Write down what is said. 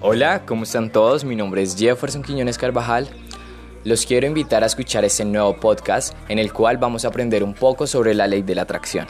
Hola, ¿cómo están todos? Mi nombre es Jefferson Quiñones Carvajal. Los quiero invitar a escuchar este nuevo podcast en el cual vamos a aprender un poco sobre la ley de la atracción.